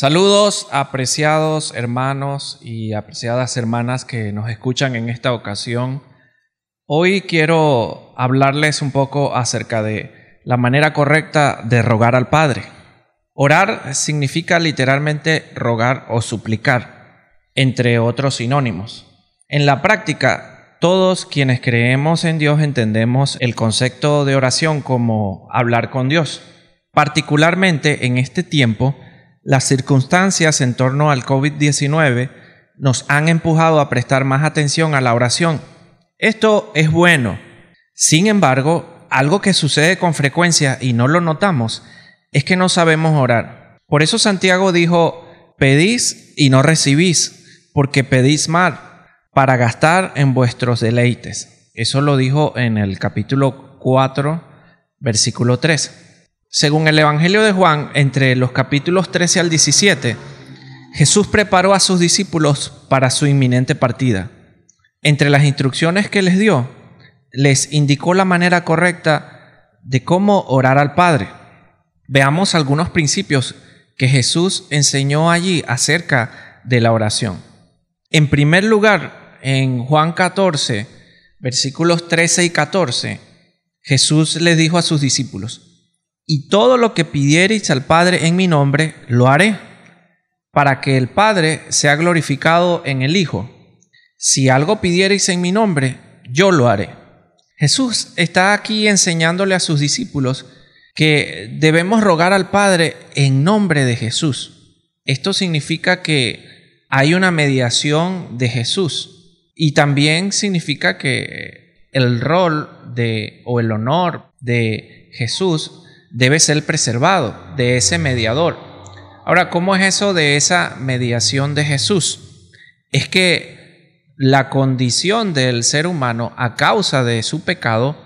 Saludos apreciados hermanos y apreciadas hermanas que nos escuchan en esta ocasión. Hoy quiero hablarles un poco acerca de la manera correcta de rogar al Padre. Orar significa literalmente rogar o suplicar, entre otros sinónimos. En la práctica, todos quienes creemos en Dios entendemos el concepto de oración como hablar con Dios. Particularmente en este tiempo, las circunstancias en torno al COVID-19 nos han empujado a prestar más atención a la oración. Esto es bueno. Sin embargo, algo que sucede con frecuencia y no lo notamos es que no sabemos orar. Por eso Santiago dijo, pedís y no recibís, porque pedís mal, para gastar en vuestros deleites. Eso lo dijo en el capítulo 4, versículo 3. Según el Evangelio de Juan, entre los capítulos 13 al 17, Jesús preparó a sus discípulos para su inminente partida. Entre las instrucciones que les dio, les indicó la manera correcta de cómo orar al Padre. Veamos algunos principios que Jesús enseñó allí acerca de la oración. En primer lugar, en Juan 14, versículos 13 y 14, Jesús les dijo a sus discípulos, y todo lo que pidiereis al Padre en mi nombre, lo haré, para que el Padre sea glorificado en el Hijo. Si algo pidiereis en mi nombre, yo lo haré. Jesús está aquí enseñándole a sus discípulos que debemos rogar al Padre en nombre de Jesús. Esto significa que hay una mediación de Jesús y también significa que el rol de o el honor de Jesús debe ser preservado de ese mediador. Ahora, ¿cómo es eso de esa mediación de Jesús? Es que la condición del ser humano a causa de su pecado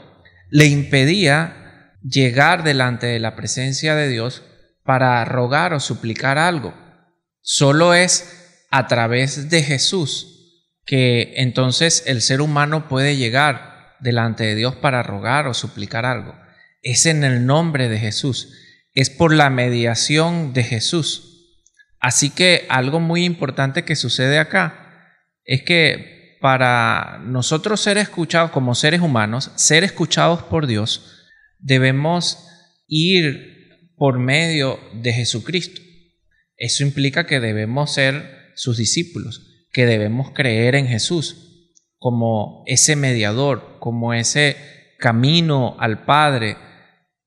le impedía llegar delante de la presencia de Dios para rogar o suplicar algo. Solo es a través de Jesús que entonces el ser humano puede llegar delante de Dios para rogar o suplicar algo es en el nombre de Jesús, es por la mediación de Jesús. Así que algo muy importante que sucede acá es que para nosotros ser escuchados como seres humanos, ser escuchados por Dios, debemos ir por medio de Jesucristo. Eso implica que debemos ser sus discípulos, que debemos creer en Jesús como ese mediador, como ese camino al Padre,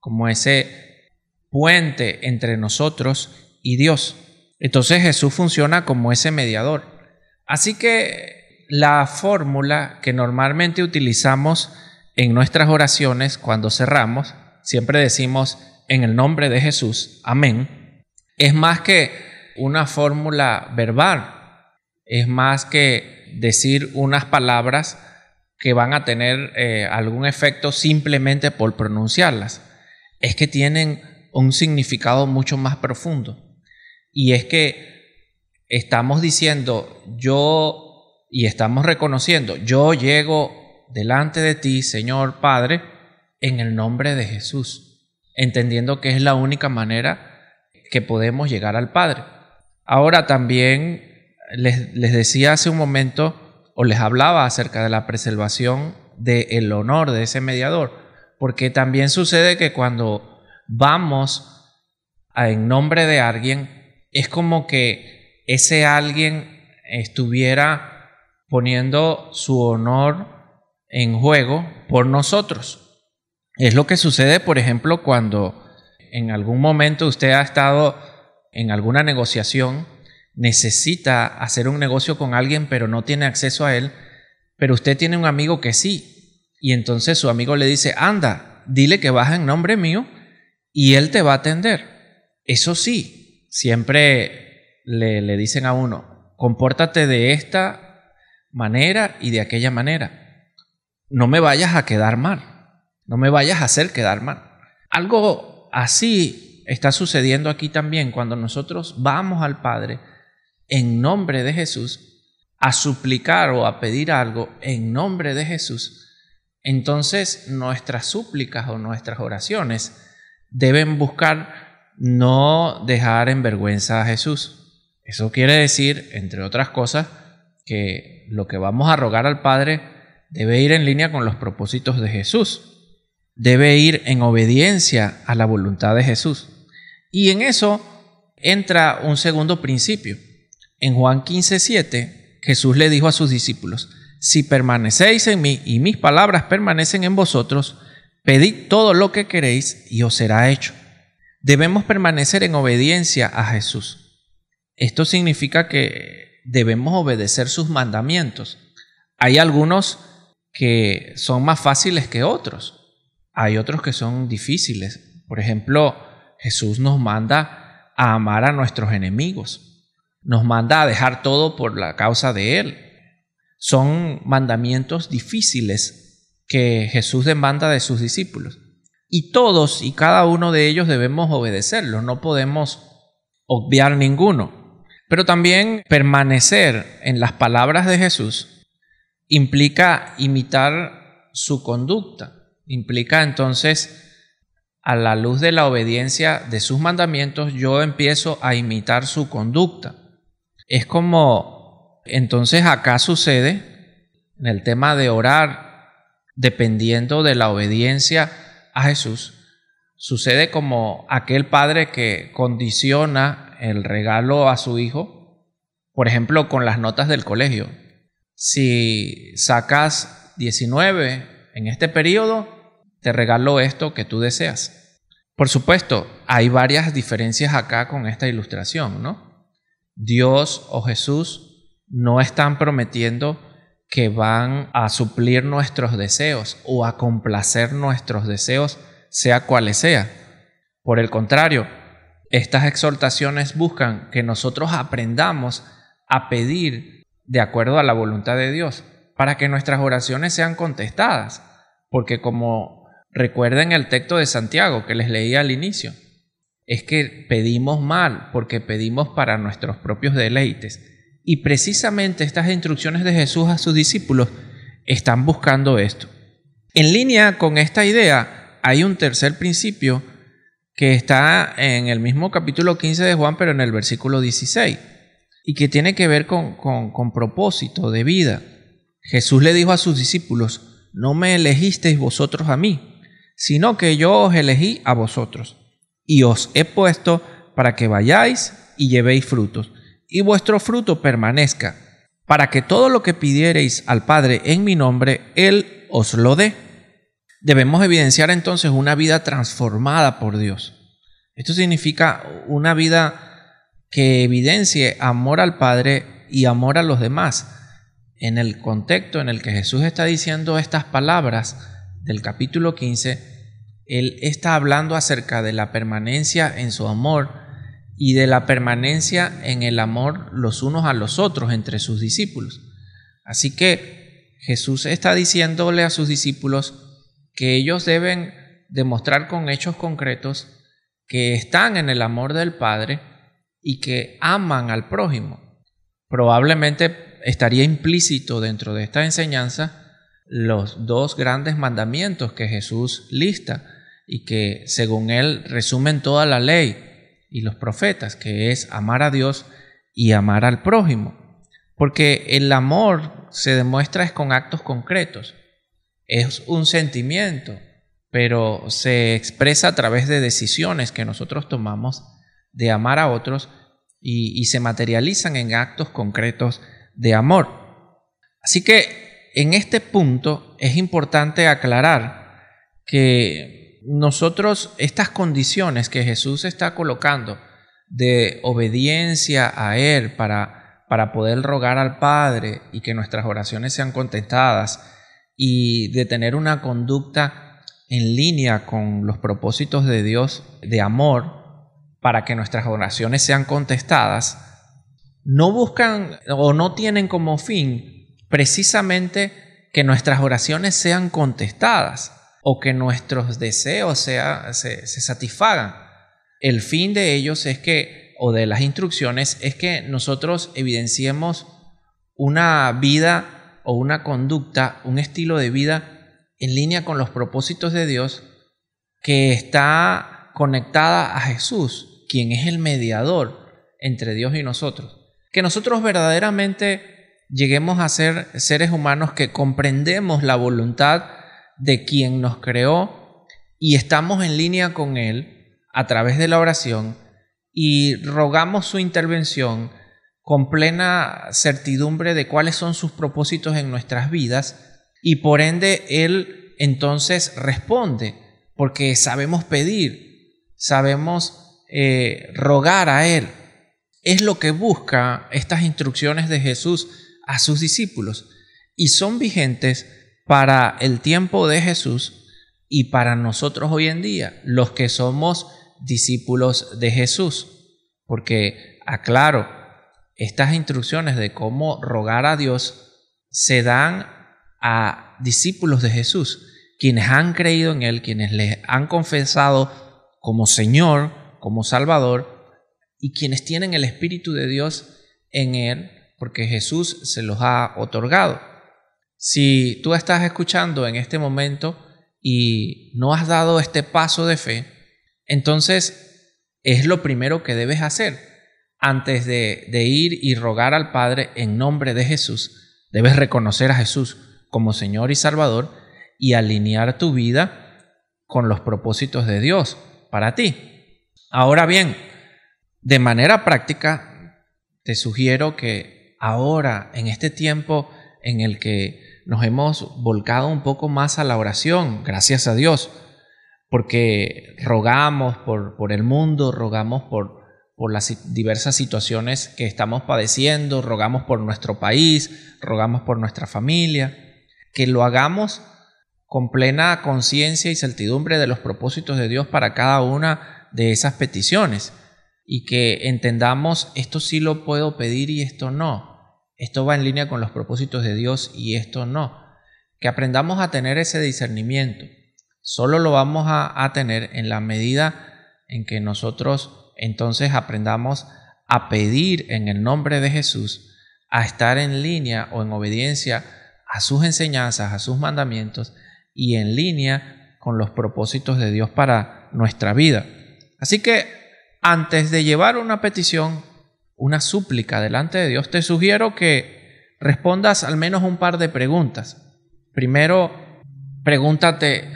como ese puente entre nosotros y Dios. Entonces Jesús funciona como ese mediador. Así que la fórmula que normalmente utilizamos en nuestras oraciones cuando cerramos, siempre decimos en el nombre de Jesús, amén, es más que una fórmula verbal, es más que decir unas palabras que van a tener eh, algún efecto simplemente por pronunciarlas es que tienen un significado mucho más profundo. Y es que estamos diciendo, yo, y estamos reconociendo, yo llego delante de ti, Señor Padre, en el nombre de Jesús, entendiendo que es la única manera que podemos llegar al Padre. Ahora también les, decía hace un momento, o les hablaba acerca de la preservación del honor de ese mediador porque también sucede que cuando vamos en nombre de alguien, es como que ese alguien estuviera poniendo su honor en juego por nosotros. Es lo que sucede, por ejemplo, cuando en algún momento usted ha estado en alguna negociación, necesita hacer un negocio con alguien, pero no tiene acceso a él, pero usted tiene un amigo que sí, y entonces su amigo le dice, anda, dile que baja en nombre mío y él te va a atender. Eso sí, siempre le, le dicen a uno, compórtate de esta manera y de aquella manera. No me vayas a quedar mal, no me vayas a hacer quedar mal. Algo así está sucediendo aquí también cuando nosotros vamos al Padre en nombre de Jesús a suplicar o a pedir algo en nombre de Jesús entonces nuestras súplicas o nuestras oraciones deben buscar no dejar en vergüenza a Jesús. Eso quiere decir, entre otras cosas, que lo que vamos a rogar al Padre debe ir en línea con los propósitos de Jesús. Debe ir en obediencia a la voluntad de Jesús. Y en eso entra un segundo principio. En Juan 15, 7, Jesús le dijo a sus discípulos, si permanecéis en mí y mis palabras permanecen en vosotros, pedid todo lo que queréis y os será hecho. Debemos permanecer en obediencia a Jesús. Esto significa que debemos obedecer sus mandamientos. Hay algunos que son más fáciles que otros. Hay otros que son difíciles. Por ejemplo, Jesús nos manda a amar a nuestros enemigos. Nos manda a dejar todo por la causa de Él. Son mandamientos difíciles que Jesús demanda de sus discípulos. Y todos y cada uno de ellos debemos obedecerlos. No podemos obviar ninguno. Pero también permanecer en las palabras de Jesús implica imitar su conducta. Implica entonces a la luz de la obediencia de sus mandamientos, yo empiezo a imitar su conducta. Es como, entonces acá sucede, en el tema de orar, dependiendo de la obediencia a Jesús, sucede como aquel padre que condiciona el regalo a su hijo, por ejemplo, con las notas del colegio. Si sacas 19 en este periodo, te regalo esto que tú deseas. Por supuesto, hay varias diferencias acá con esta ilustración, ¿no? Dios o Jesús no están prometiendo que van a suplir nuestros deseos o a complacer nuestros deseos, sea cuales sea. Por el contrario, estas exhortaciones buscan que nosotros aprendamos a pedir de acuerdo a la voluntad de Dios, para que nuestras oraciones sean contestadas, porque como Recuerden el texto de Santiago que les leí al inicio. Es que pedimos mal porque pedimos para nuestros propios deleites. Y precisamente estas instrucciones de Jesús a sus discípulos están buscando esto. En línea con esta idea, hay un tercer principio que está en el mismo capítulo 15 de Juan, pero en el versículo 16, y que tiene que ver con, propósito de vida. Jesús le dijo a sus discípulos, no me elegisteis vosotros a mí, sino que yo os elegí a vosotros, y os he puesto para que vayáis y llevéis frutos, y vuestro fruto permanezca, para que todo lo que pidiereis al Padre en mi nombre, Él os lo dé. Debemos evidenciar entonces una vida transformada por Dios. Esto significa una vida que evidencie amor al Padre y amor a los demás. En el contexto en el que Jesús está diciendo estas palabras, del capítulo 15, él está hablando acerca de la permanencia en su amor y de la permanencia en el amor los unos a los otros entre sus discípulos. Así que Jesús está diciéndole a sus discípulos que ellos deben demostrar con hechos concretos que están en el amor del Padre y que aman al prójimo. Probablemente estaría implícito dentro de esta enseñanza los dos grandes mandamientos que Jesús lista y que según él resumen toda la ley y los profetas, que es amar a Dios y amar al prójimo. Porque el amor se demuestra es con actos concretos, es un sentimiento, pero se expresa a través de decisiones que nosotros tomamos de amar a otros y, y se materializan en actos concretos de amor. Así que en este punto es importante aclarar que nosotros, estas condiciones que Jesús está colocando de obediencia a Él para, para poder rogar al Padre y que nuestras oraciones sean contestadas y de tener una conducta en línea con los propósitos de Dios de amor para que nuestras oraciones sean contestadas, no buscan o no tienen como fin precisamente que nuestras oraciones sean contestadas o que nuestros deseos sea, se, se satisfagan. El fin de ellos es que, o de las instrucciones, es que nosotros evidenciemos una vida o una conducta, un estilo de vida en línea con los propósitos de Dios que está conectada a Jesús, quien es el mediador entre Dios y nosotros. Que nosotros verdaderamente lleguemos a ser seres humanos que comprendemos la voluntad de quien nos creó y estamos en línea con Él a través de la oración y rogamos su intervención con plena certidumbre de cuáles son sus propósitos en nuestras vidas y por ende Él entonces responde porque sabemos pedir, sabemos eh, rogar a Él. Es lo que busca estas instrucciones de Jesús a sus discípulos y son vigentes para el tiempo de Jesús y para nosotros hoy en día, los que somos discípulos de Jesús. Porque, aclaro, estas instrucciones de cómo rogar a Dios se dan a discípulos de Jesús, quienes han creído en Él, quienes le han confesado como Señor, como Salvador, y quienes tienen el Espíritu de Dios en Él, porque Jesús se los ha otorgado. Si tú estás escuchando en este momento y no has dado este paso de fe, entonces es lo primero que debes hacer. Antes de, de ir y rogar al Padre en nombre de Jesús, debes reconocer a Jesús como Señor y Salvador y alinear tu vida con los propósitos de Dios para ti. Ahora bien, de manera práctica, te sugiero que ahora, en este tiempo en el que nos hemos volcado un poco más a la oración, gracias a Dios, porque rogamos por, por el mundo, rogamos por, por las diversas situaciones que estamos padeciendo, rogamos por nuestro país, rogamos por nuestra familia, que lo hagamos con plena conciencia y certidumbre de los propósitos de Dios para cada una de esas peticiones y que entendamos esto sí lo puedo pedir y esto no. Esto va en línea con los propósitos de Dios y esto no. Que aprendamos a tener ese discernimiento. Solo lo vamos a, a tener en la medida en que nosotros entonces aprendamos a pedir en el nombre de Jesús, a estar en línea o en obediencia a sus enseñanzas, a sus mandamientos y en línea con los propósitos de Dios para nuestra vida. Así que antes de llevar una petición, una súplica delante de Dios, te sugiero que respondas al menos un par de preguntas. Primero, pregúntate,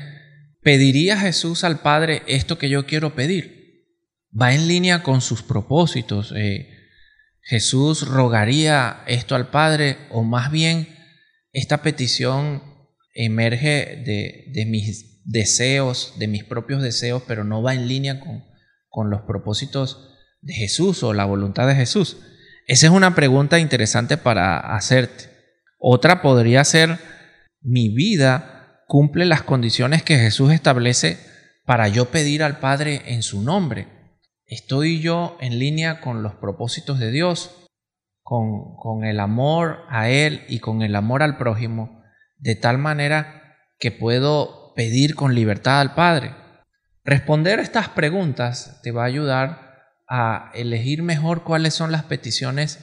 ¿pediría Jesús al Padre esto que yo quiero pedir? ¿Va en línea con sus propósitos? Eh, ¿Jesús rogaría esto al Padre o más bien esta petición emerge de, mis deseos, de mis propios deseos, pero no va en línea con, con los propósitos de Jesús o la voluntad de Jesús? Esa es una pregunta interesante para hacerte. Otra podría ser, ¿mi vida cumple las condiciones que Jesús establece para yo pedir al Padre en su nombre? ¿Estoy yo en línea con los propósitos de Dios, con, con el amor a Él y con el amor al prójimo? de tal manera que puedo pedir con libertad al Padre. Responder estas preguntas te va a ayudar a elegir mejor cuáles son las peticiones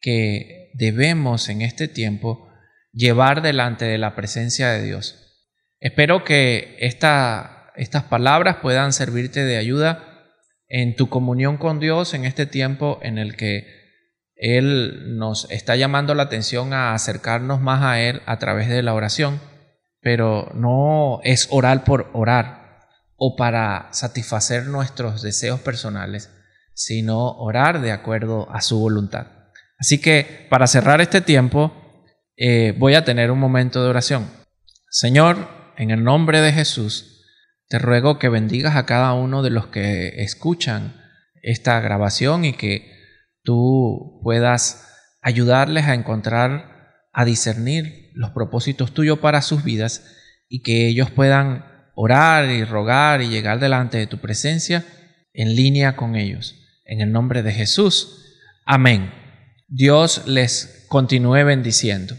que debemos en este tiempo llevar delante de la presencia de Dios. Espero que estas palabras puedan servirte de ayuda en tu comunión con Dios en este tiempo en el que él nos está llamando la atención a acercarnos más a Él a través de la oración, pero no es orar por orar o para satisfacer nuestros deseos personales, sino orar de acuerdo a su voluntad. Así que para cerrar este tiempo, eh, voy a tener un momento de oración. Señor, en el nombre de Jesús, te ruego que bendigas a cada uno de los que escuchan esta grabación y que tú puedas ayudarles a encontrar, a discernir los propósitos tuyos para sus vidas y que ellos puedan orar y rogar y llegar delante de tu presencia en línea con ellos. En el nombre de Jesús. Amén. Dios les continúe bendiciendo.